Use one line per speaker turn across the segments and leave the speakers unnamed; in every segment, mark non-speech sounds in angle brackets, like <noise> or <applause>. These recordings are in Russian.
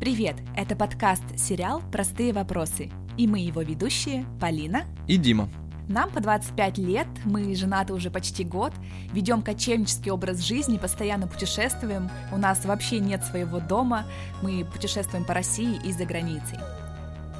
Привет! Это подкаст «Сериал. Простые вопросы». И мы его ведущие Полина
и Дима.
Нам по 25 лет, мы женаты уже почти год, ведем кочевнический образ жизни, постоянно путешествуем, у нас вообще нет своего дома, мы путешествуем по России и за границей.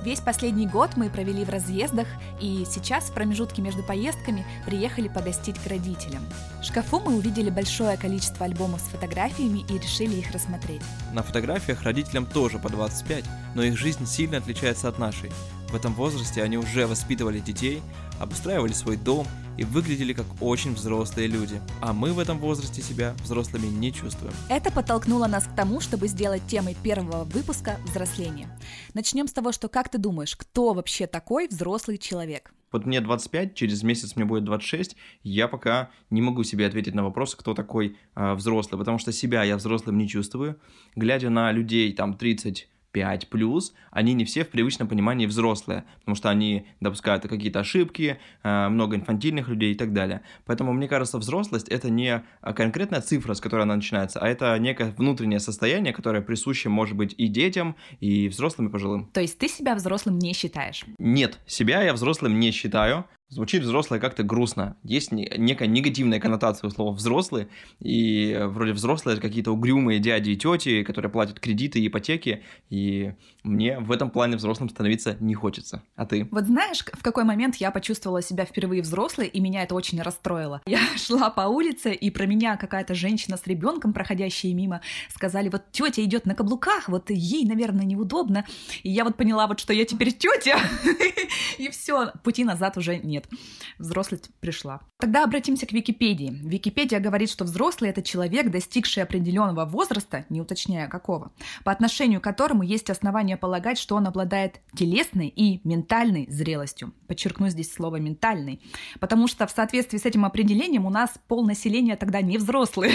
Весь последний год мы провели в разъездах, и сейчас в промежутке между поездками приехали погостить к родителям. В шкафу мы увидели большое количество альбомов с фотографиями и решили их рассмотреть.
На фотографиях родителям тоже по 25, но их жизнь сильно отличается от нашей. В этом возрасте они уже воспитывали детей, обустраивали свой дом и выглядели как очень взрослые люди. А мы в этом возрасте себя взрослыми не чувствуем.
Это подтолкнуло нас к тому, чтобы сделать темой первого выпуска взросление. Начнем с того, что как ты думаешь, кто вообще такой взрослый человек?
Вот мне 25, через месяц мне будет 26, я пока не могу себе ответить на вопрос, кто такой э, взрослый, потому что себя я взрослым не чувствую. Глядя на людей там 30 5 плюс, они не все в привычном понимании взрослые, потому что они допускают какие-то ошибки, э, много инфантильных людей и так далее. Поэтому, мне кажется, взрослость — это не конкретная цифра, с которой она начинается, а это некое внутреннее состояние, которое присуще, может быть, и детям, и взрослым, и пожилым.
То есть ты себя взрослым не считаешь?
Нет, себя я взрослым не считаю. Звучит взрослое как-то грустно. Есть некая негативная коннотация у слова «взрослый», и вроде взрослые — это какие-то угрюмые дяди и тети, которые платят кредиты и ипотеки, и мне в этом плане взрослым становиться не хочется. А ты?
Вот знаешь, в какой момент я почувствовала себя впервые взрослой, и меня это очень расстроило. <laughs> Я шла по улице, и про меня какая-то женщина с ребенком, проходящая мимо, сказали, вот тетя идет на каблуках, вот ей, наверное, неудобно. И я вот поняла, вот что я теперь тетя, <laughs> и все, пути назад уже нет нет. Взрослость пришла. Тогда обратимся к Википедии. Википедия говорит, что взрослый — это человек, достигший определенного возраста, не уточняя какого, по отношению к которому есть основания полагать, что он обладает телесной и ментальной зрелостью. Подчеркну здесь слово «ментальный», потому что в соответствии с этим определением у нас пол населения тогда не взрослые.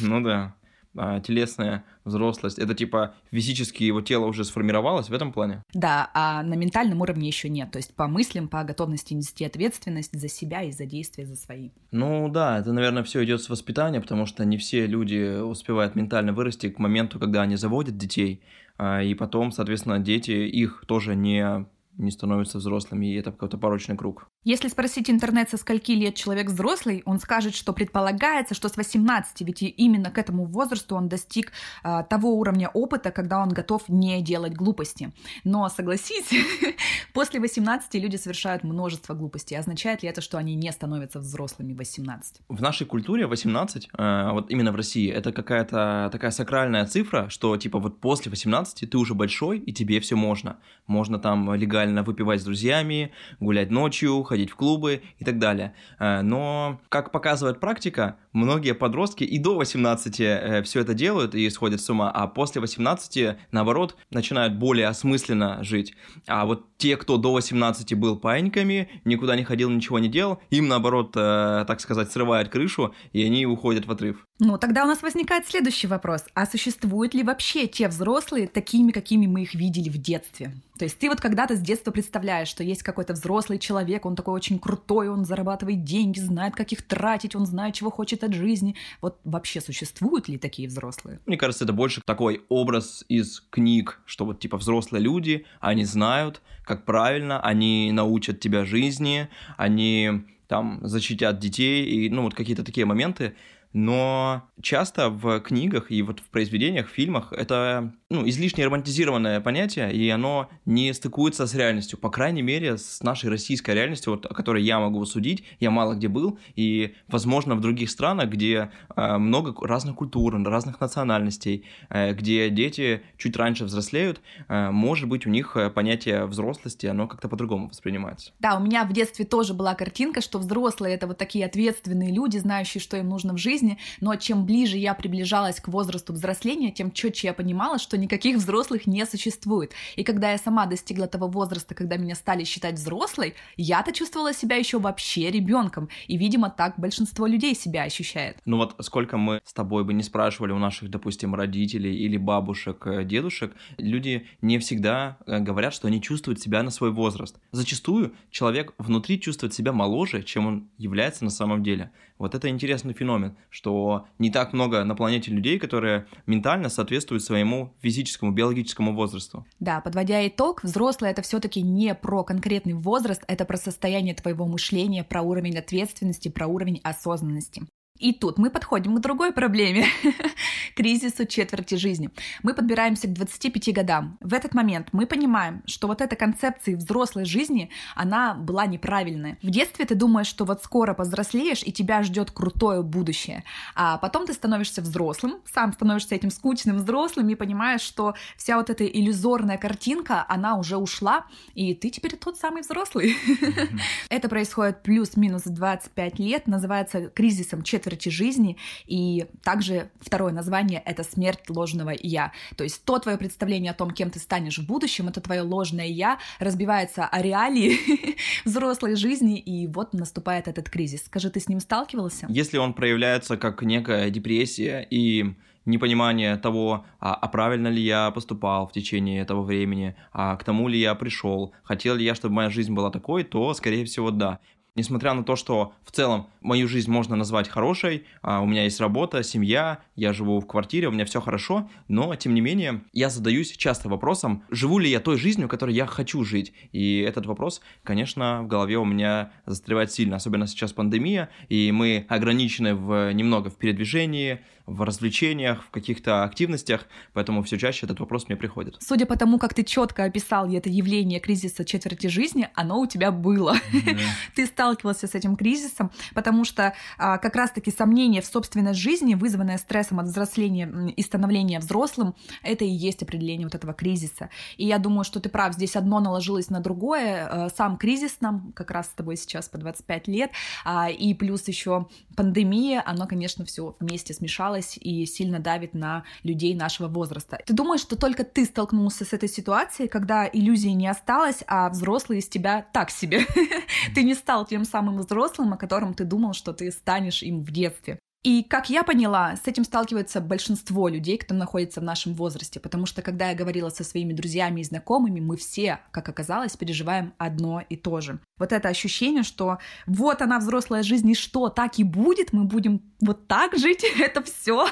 Ну да а, телесная взрослость, это типа физически его тело уже сформировалось в этом плане?
Да, а на ментальном уровне еще нет. То есть по мыслям, по готовности нести ответственность за себя и за действия за свои.
Ну да, это, наверное, все идет с воспитания, потому что не все люди успевают ментально вырасти к моменту, когда они заводят детей, а, и потом, соответственно, дети их тоже не не становятся взрослыми, и это какой-то порочный круг.
Если спросить интернет, со скольки лет человек взрослый, он скажет, что предполагается, что с 18, ведь именно к этому возрасту он достиг а, того уровня опыта, когда он готов не делать глупости. Но согласись, <laughs> после 18 люди совершают множество глупостей. Означает ли это, что они не становятся взрослыми в 18?
В нашей культуре 18, э, вот именно в России, это какая-то такая сакральная цифра, что типа вот после 18 ты уже большой, и тебе все можно. Можно там легально выпивать с друзьями, гулять ночью, ходить в клубы и так далее. Э, но, как показывает практика, многие подростки и до 18 э, все это делают и сходят с ума, а после 18, наоборот, начинают более осмысленно жить. А вот те, кто до 18 был паиньками, никуда не ходил, ничего не делал, им, наоборот, э, так сказать, срывают крышу, и они уходят в отрыв.
Ну, тогда у нас возникает следующий вопрос. А существуют ли вообще те взрослые такими, какими мы их видели в детстве? То есть ты вот когда-то с детства представляешь, что есть какой-то взрослый человек, он такой очень крутой, он зарабатывает деньги, знает, как их тратить, он знает, чего хочет от жизни. Вот вообще существуют ли такие взрослые?
Мне кажется, это больше такой образ из книг, что вот типа взрослые люди, они знают, как правильно, они научат тебя жизни, они там защитят детей и ну вот какие-то такие моменты но часто в книгах и вот в произведениях, в фильмах это ну, излишне романтизированное понятие, и оно не стыкуется с реальностью, по крайней мере, с нашей российской реальностью, вот, о которой я могу судить, я мало где был, и, возможно, в других странах, где э, много разных культур, разных национальностей, э, где дети чуть раньше взрослеют, э, может быть, у них э, понятие взрослости, оно как-то по-другому воспринимается.
Да, у меня в детстве тоже была картинка, что взрослые — это вот такие ответственные люди, знающие, что им нужно в жизни, но чем ближе я приближалась к возрасту взросления, тем четче я понимала, что никаких взрослых не существует. И когда я сама достигла того возраста, когда меня стали считать взрослой, я-то чувствовала себя еще вообще ребенком. И, видимо, так большинство людей себя ощущает.
Ну вот сколько мы с тобой бы не спрашивали у наших, допустим, родителей или бабушек, э, дедушек, люди не всегда э, говорят, что они чувствуют себя на свой возраст. Зачастую человек внутри чувствует себя моложе, чем он является на самом деле. Вот это интересный феномен, что не так много на планете людей, которые ментально соответствуют своему физическому, биологическому возрасту.
Да, подводя итог, взрослый это все-таки не про конкретный возраст, это про состояние твоего мышления, про уровень ответственности, про уровень осознанности. И тут мы подходим к другой проблеме <laughs> — кризису четверти жизни. Мы подбираемся к 25 годам. В этот момент мы понимаем, что вот эта концепция взрослой жизни, она была неправильная. В детстве ты думаешь, что вот скоро повзрослеешь, и тебя ждет крутое будущее. А потом ты становишься взрослым, сам становишься этим скучным взрослым и понимаешь, что вся вот эта иллюзорная картинка, она уже ушла, и ты теперь тот самый взрослый. <laughs> Это происходит плюс-минус 25 лет, называется кризисом четверти четверти жизни, и также второе название — это смерть ложного «я». То есть то твое представление о том, кем ты станешь в будущем, это твое ложное «я», разбивается о реалии <laughs> взрослой жизни, и вот наступает этот кризис. Скажи, ты с ним сталкивался?
Если он проявляется как некая депрессия и непонимание того, а, а правильно ли я поступал в течение этого времени, а к тому ли я пришел, хотел ли я, чтобы моя жизнь была такой, то, скорее всего, да. Несмотря на то, что в целом мою жизнь можно назвать хорошей, а, у меня есть работа, семья, я живу в квартире, у меня все хорошо, но тем не менее я задаюсь часто вопросом, живу ли я той жизнью, которой я хочу жить. И этот вопрос, конечно, в голове у меня застревает сильно, особенно сейчас пандемия, и мы ограничены в, немного в передвижении, в развлечениях, в каких-то активностях, поэтому все чаще этот вопрос мне приходит.
Судя по тому, как ты четко описал это явление кризиса четверти жизни, оно у тебя было. <laughs> Ты сталкивался с этим кризисом, потому что а, как раз-таки сомнение в собственной жизни, вызванное стрессом от взросления и становления взрослым, это и есть определение вот этого кризиса. И я думаю, что ты прав, здесь одно наложилось на другое. Э, сам кризис нам как раз с тобой сейчас по 25 лет, а, и плюс еще пандемия, оно, конечно, все вместе смешалось осталось и сильно давит на людей нашего возраста. Ты думаешь, что только ты столкнулся с этой ситуацией, когда иллюзии не осталось, а взрослые из тебя так себе? <laughs> Ты не стал тем самым взрослым, о котором ты думал, что ты станешь им в детстве. И, как я поняла, с этим сталкивается большинство людей, кто находится в нашем возрасте, потому что, когда я говорила со своими друзьями и знакомыми, мы все, как оказалось, переживаем одно и то же. Вот это ощущение, что вот она взрослая жизнь, и что, так и будет, мы будем вот так жить, <laughs> это все.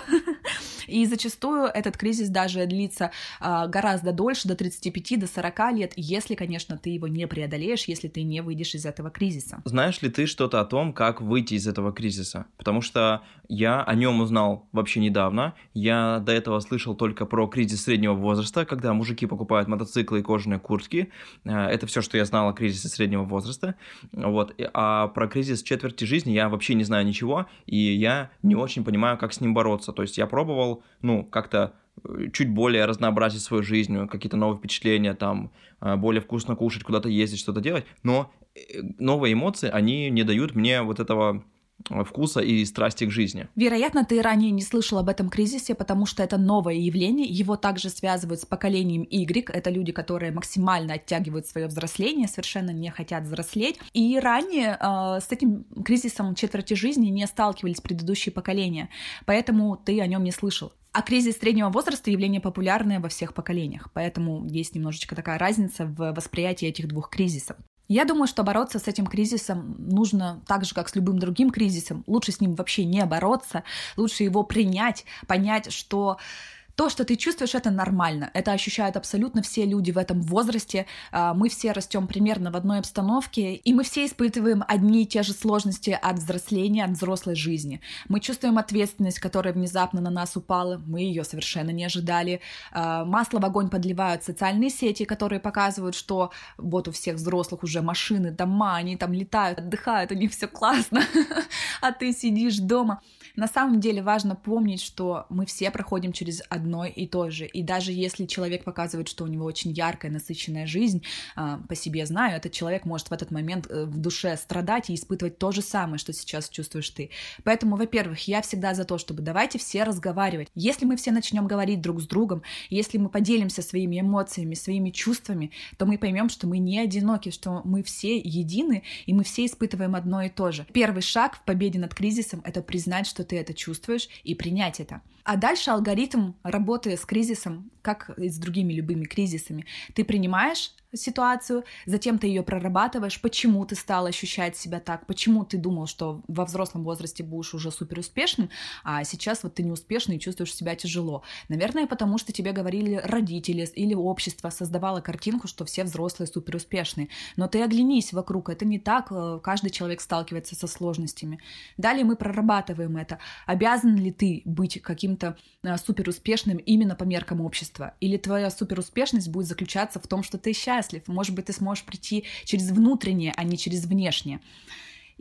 И зачастую этот кризис даже длится а, гораздо дольше, до 35, до 40 лет, если, конечно, ты его не преодолеешь, если ты не выйдешь из этого кризиса.
Знаешь ли ты что-то о том, как выйти из этого кризиса? Потому что я о нем узнал вообще недавно. Я до этого слышал только про кризис среднего возраста, когда мужики покупают мотоциклы и кожаные куртки. Э, это все, что я знал о кризисе среднего возраста. Вот. А про кризис четверти жизни я вообще не знаю ничего, и я не очень понимаю, как с ним бороться. То есть я пробовал, ну, как-то э, чуть более разнообразить свою жизнь, какие-то новые впечатления, там, э, более вкусно кушать, куда-то ездить, что-то делать, но новые эмоции, они не дают мне вот этого вкуса и страсти к жизни.
Вероятно, ты ранее не слышал об этом кризисе, потому что это новое явление. Его также связывают с поколением Y. Это люди, которые максимально оттягивают свое взросление, совершенно не хотят взрослеть. И ранее э, с этим кризисом четверти жизни не сталкивались предыдущие поколения, поэтому ты о нем не слышал. А кризис среднего возраста явление популярное во всех поколениях, поэтому есть немножечко такая разница в восприятии этих двух кризисов. Я думаю, что бороться с этим кризисом нужно так же, как с любым другим кризисом. Лучше с ним вообще не бороться, лучше его принять, понять, что то, что ты чувствуешь, это нормально. Это ощущают абсолютно все люди в этом возрасте. А, мы все растем примерно в одной обстановке, и мы все испытываем одни и те же сложности от взросления, от взрослой жизни. Мы чувствуем ответственность, которая внезапно на нас упала. Мы ее совершенно не ожидали. А, масло в огонь подливают социальные сети, которые показывают, что вот у всех взрослых уже машины, дома, они там летают, отдыхают, у них все классно, <laughs> а ты сидишь дома. На самом деле важно помнить, что мы все проходим через одно и то же. И даже если человек показывает, что у него очень яркая, насыщенная жизнь, а, по себе знаю, этот человек может в этот момент э, в душе страдать и испытывать то же самое, что сейчас чувствуешь ты. Поэтому, во-первых, я всегда за то, чтобы давайте все разговаривать. Если мы все начнем говорить друг с другом, если мы поделимся своими эмоциями, своими чувствами, то мы поймем, что мы не одиноки, что мы все едины, и мы все испытываем одно и то же. Первый шаг в победе над кризисом — это признать, что ты это чувствуешь, и принять это. А дальше алгоритм работы с кризисом как и с другими любыми кризисами. Ты принимаешь ситуацию, затем ты ее прорабатываешь, почему ты стал ощущать себя так, почему ты думал, что во взрослом возрасте будешь уже супер успешным, а сейчас вот ты неуспешный и чувствуешь себя тяжело. Наверное, потому что тебе говорили родители или общество создавало картинку, что все взрослые супер успешные. Но ты оглянись вокруг, это не так, э, каждый человек сталкивается со сложностями. Далее мы прорабатываем это. Обязан ли ты быть каким-то э, супер успешным именно по меркам общества? Или твоя супер успешность будет заключаться в том, что ты счастлив. Может быть, ты сможешь прийти через внутреннее, а не через внешнее.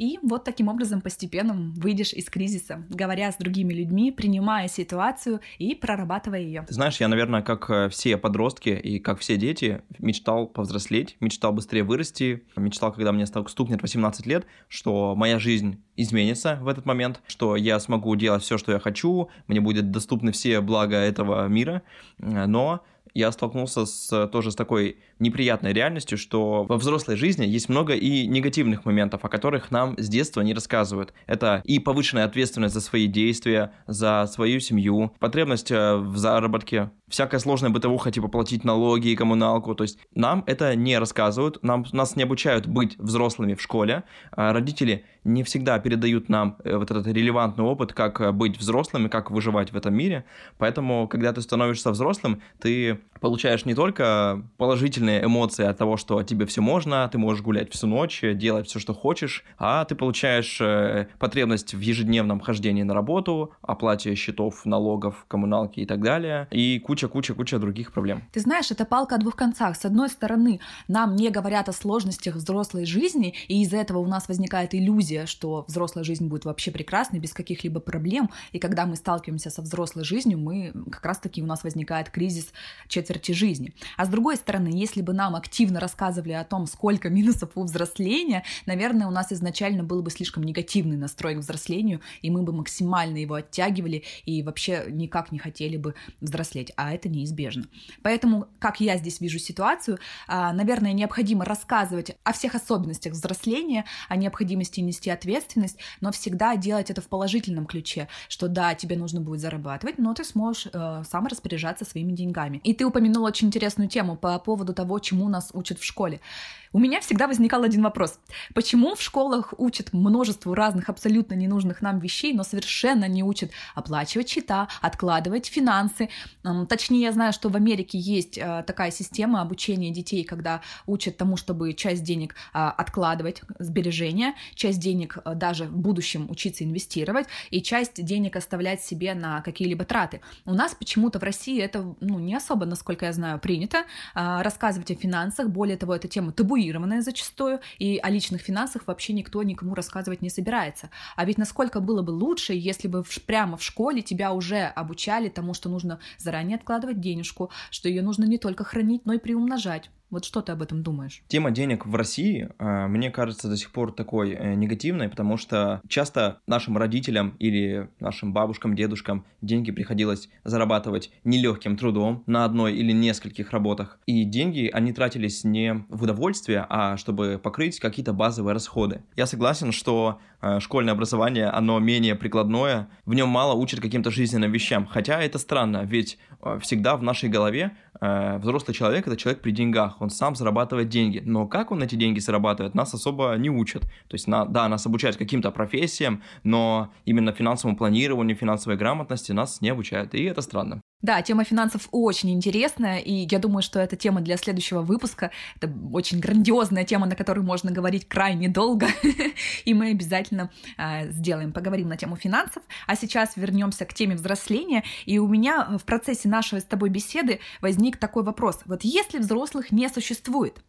И вот таким образом постепенно выйдешь из кризиса, говоря с другими людьми, принимая ситуацию и прорабатывая ее.
знаешь, я, наверное, как э, все подростки и как все дети, мечтал повзрослеть, мечтал быстрее вырасти, мечтал, когда мне стукнет 18 лет, что моя жизнь изменится в этот момент, что я смогу делать все, что я хочу, мне будет доступны все блага этого мира, но я столкнулся с, тоже с такой неприятной реальностью, что во взрослой жизни есть много и негативных моментов, о которых нам с детства не рассказывают. Это и повышенная ответственность за свои действия, за свою семью, потребность э, в заработке, всякая сложная бытовуха, типа платить налоги и коммуналку. То есть нам это не рассказывают, нам, нас не обучают быть взрослыми в школе. А родители не всегда передают нам э, вот этот релевантный опыт, как э, быть взрослым и как выживать в этом мире. Поэтому, когда ты становишься взрослым, ты получаешь не только положительные эмоции от того, что тебе все можно, ты можешь гулять всю ночь, делать все, что хочешь, а ты получаешь э, потребность в ежедневном хождении на работу, оплате счетов, налогов, коммуналки и так далее, и куча-куча-куча других проблем.
Ты знаешь, это палка о двух концах. С одной стороны, нам не говорят о сложностях взрослой жизни, и из-за этого у нас возникает иллюзия, что взрослая жизнь будет вообще прекрасной, без каких-либо проблем, и когда мы сталкиваемся со взрослой жизнью, мы как раз-таки у нас возникает кризис четверти жизни. А с другой стороны, если бы нам активно рассказывали о том, сколько минусов у взросления, наверное, у нас изначально был бы слишком негативный настрой к взрослению, и мы бы максимально его оттягивали и вообще никак не хотели бы взрослеть, а это неизбежно. Поэтому, как я здесь вижу ситуацию, а, наверное, необходимо рассказывать о всех особенностях взросления, о необходимости нести ответственность, но всегда делать это в положительном ключе, что да, тебе нужно будет зарабатывать, но ты сможешь э, сам распоряжаться своими деньгами. И ты упомянул очень интересную тему по поводу того, чему нас учат в школе. У меня всегда возникал один вопрос. Почему в школах учат множество разных абсолютно ненужных нам вещей, но совершенно не учат оплачивать счета, откладывать финансы? Точнее, я знаю, что в Америке есть э, такая система обучения детей, когда учат тому, чтобы часть денег а, откладывать, сбережения, часть денег э, даже в будущем учиться инвестировать, и часть денег оставлять себе на какие-либо траты. У нас почему-то в России это ну, не особо, насколько я знаю, принято рассказывать о финансах. Более того, эта тема табу табуированная зачастую, и о личных финансах вообще никто никому рассказывать не собирается. А ведь насколько было бы лучше, если бы прямо в школе тебя уже обучали тому, что нужно заранее откладывать денежку, что ее нужно не только хранить, но и приумножать. Вот что ты об этом думаешь?
Тема денег в России, а, мне кажется, до сих пор такой э, негативной, потому что часто нашим родителям или нашим бабушкам, дедушкам деньги приходилось зарабатывать нелегким трудом на одной или нескольких работах. И деньги, они тратились не в удовольствие, а чтобы покрыть какие-то базовые расходы. Я согласен, что э, школьное образование, оно менее прикладное, в нем мало учат каким-то жизненным вещам. Хотя это странно, ведь э, всегда в нашей голове взрослый человек — это человек при деньгах он сам зарабатывает деньги. Но как он эти деньги зарабатывает, нас особо не учат. То есть, на, да, нас обучают каким-то профессиям, но именно финансовому планированию, финансовой грамотности нас не обучают. И это странно.
Да, тема финансов очень интересная, и я думаю, что это тема для следующего выпуска. Это очень грандиозная тема, на которую можно говорить крайне долго, <laughs> и мы обязательно э, сделаем, поговорим на тему финансов. А сейчас вернемся к теме взросления, и у меня в процессе нашей с тобой беседы возник такой вопрос. Вот если взрослых не существует,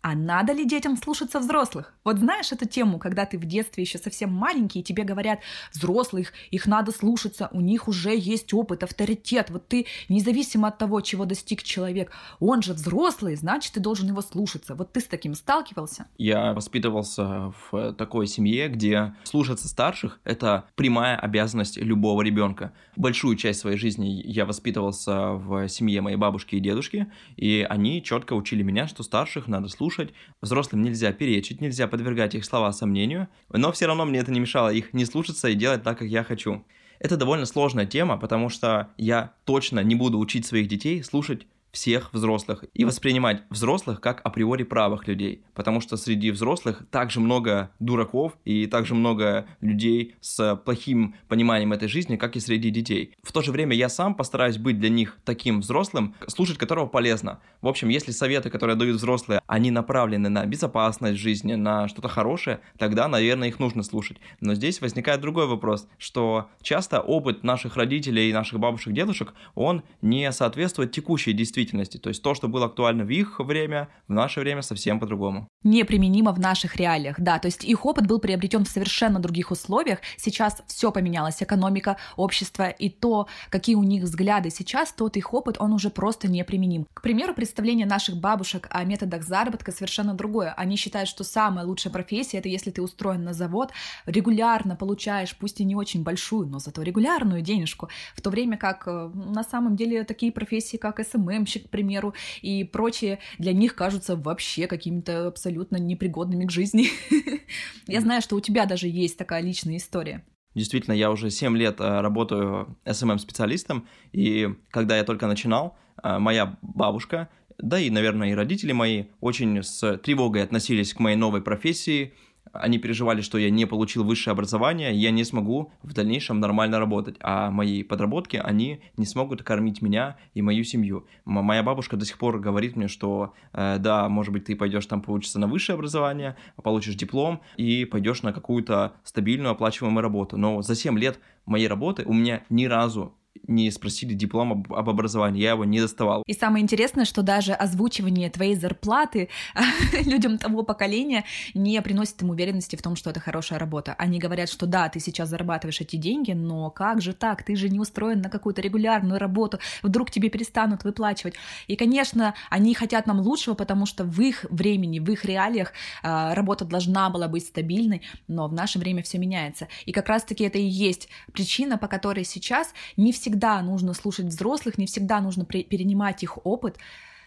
а надо ли детям слушаться взрослых? Вот знаешь эту тему, когда ты в детстве еще совсем маленький, и тебе говорят, взрослых, их надо слушаться, у них уже есть опыт, авторитет. Вот ты, независимо от того, чего достиг человек, он же взрослый, значит, ты должен его слушаться. Вот ты с таким сталкивался?
Я воспитывался в такой семье, где слушаться старших — это прямая обязанность любого ребенка. Большую часть своей жизни я воспитывался в семье моей бабушки и дедушки, и они четко учили меня, что старших надо слушать слушать, взрослым нельзя перечить, нельзя подвергать их слова сомнению, но все равно мне это не мешало их не слушаться и делать так, как я хочу. Это довольно сложная тема, потому что я точно не буду учить своих детей слушать всех взрослых и воспринимать взрослых как априори правых людей, потому что среди взрослых также много дураков и также много людей с плохим пониманием этой жизни, как и среди детей. В то же время я сам постараюсь быть для них таким взрослым, слушать которого полезно. В общем, если советы, которые дают взрослые, они направлены на безопасность жизни, на что-то хорошее, тогда, наверное, их нужно слушать. Но здесь возникает другой вопрос, что часто опыт наших родителей, наших бабушек, дедушек, он не соответствует текущей действительности действительности. То есть то, что было актуально в их время, в наше время совсем по-другому.
Неприменимо в наших реалиях, да. То есть их опыт был приобретен в совершенно других условиях. Сейчас все поменялось, экономика, общество и то, какие у них взгляды сейчас, тот их опыт, он уже просто неприменим. К примеру, представление наших бабушек о методах заработка совершенно другое. Они считают, что самая лучшая профессия это если ты устроен на завод, регулярно получаешь, пусть и не очень большую, но зато регулярную денежку, в то время как э, на самом деле такие профессии, как SMM, SMM-щик, к примеру, и прочие, для них кажутся вообще какими-то абсолютно непригодными к жизни. <laughs> Я знаю, что у тебя даже есть такая личная история.
Действительно, я уже 7 лет э, работаю SMM-специалистом, и когда я только начинал, э, моя бабушка, да и, наверное, и родители мои очень с тревогой относились к моей новой профессии, они переживали, что я не получил высшее образование, я не смогу в дальнейшем нормально работать, а мои подработки, они не смогут кормить меня и мою семью. М- моя бабушка до сих пор говорит мне, что э, да, может быть, ты пойдешь там получиться на высшее образование, получишь диплом и пойдешь на какую-то стабильную оплачиваемую работу. Но за 7 лет моей работы у меня ни разу не спросили диплом об, об образовании, я его не доставал.
И самое интересное, что даже озвучивание твоей зарплаты <laughs> людям того поколения не приносит им уверенности в том, что это хорошая работа. Они говорят, что да, ты сейчас зарабатываешь эти деньги, но как же так? Ты же не устроен на какую-то регулярную работу, вдруг тебе перестанут выплачивать. И, конечно, они хотят нам лучшего, потому что в их времени, в их реалиях а, работа должна была быть стабильной, но в наше время все меняется. И как раз-таки это и есть причина, по которой сейчас не всегда всегда нужно слушать взрослых, не всегда нужно перенимать их опыт.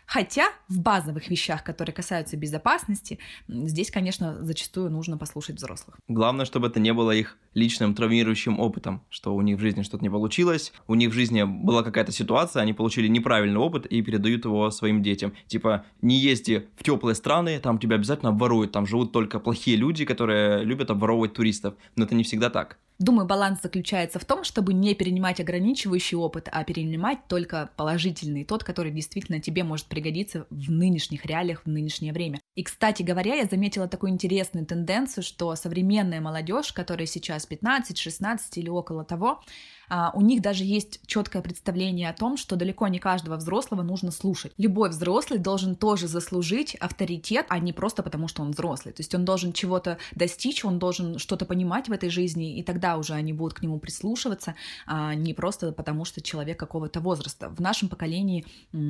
Хотя в базовых вещах, которые касаются безопасности, здесь, конечно, зачастую нужно послушать взрослых.
Главное, чтобы это не было их личным травмирующим опытом, что у них в жизни что-то не получилось, у них в жизни была какая-то ситуация, они получили неправильный опыт и передают его своим детям. Типа, не езди в теплые страны, там тебя обязательно обворуют, там живут только плохие люди, которые любят обворовывать туристов. Но это не всегда так.
Думаю, баланс заключается в том, чтобы не перенимать ограничивающий опыт, а перенимать только положительный, тот, который действительно тебе может пригодиться в нынешних реалиях, в нынешнее время. И, кстати говоря, я заметила такую интересную тенденцию, что современная молодежь, которая сейчас 15, 16 или около того, а, у них даже есть четкое представление о том, что далеко не каждого взрослого нужно слушать. Любой взрослый должен тоже заслужить авторитет, а не просто потому, что он взрослый. То есть он должен чего-то достичь, он должен что-то понимать в этой жизни, и тогда уже они будут к нему прислушиваться, а не просто потому, что человек какого-то возраста. В нашем поколении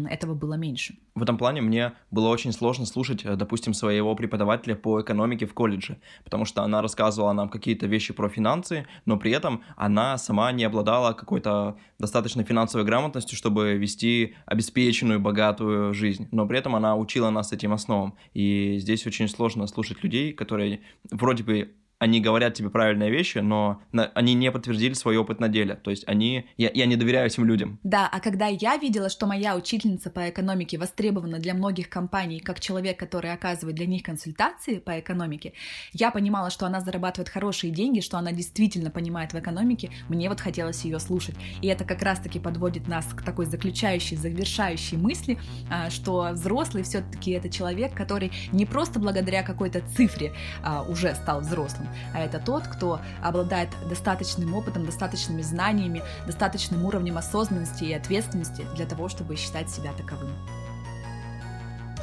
этого было меньше.
В этом плане мне было очень сложно слушать, э, допустим, своего преподавателя по экономике в колледже, потому что она рассказывала нам какие-то вещи про финансы, но при этом она сама не обладала какой-то достаточно финансовой грамотностью, чтобы вести обеспеченную, богатую жизнь. Но при этом она учила нас этим основам. И здесь очень сложно слушать людей, которые вроде бы они говорят тебе правильные вещи, но на, они не подтвердили свой опыт на деле. То есть они, я, я не доверяю этим людям.
Да, а когда я видела, что моя учительница по экономике востребована для многих компаний как человек, который оказывает для них консультации по экономике, я понимала, что она зарабатывает хорошие деньги, что она действительно понимает в экономике, мне вот хотелось ее слушать. И это как раз-таки подводит нас к такой заключающей, завершающей мысли, а, что взрослый все-таки это человек, который не просто благодаря какой-то цифре а, уже стал взрослым, а это тот, кто обладает достаточным опытом, достаточными знаниями, достаточным уровнем осознанности и ответственности для того, чтобы считать себя таковым.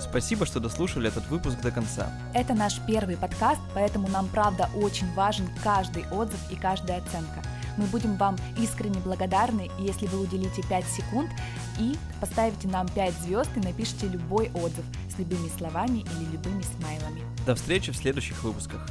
Спасибо, что дослушали этот выпуск до конца.
Это наш первый подкаст, поэтому нам правда очень важен каждый отзыв и каждая оценка. Мы будем вам искренне благодарны, если вы уделите 5 секунд и поставите нам 5 звезд и напишите любой отзыв с любыми словами или любыми смайлами.
До встречи в следующих выпусках.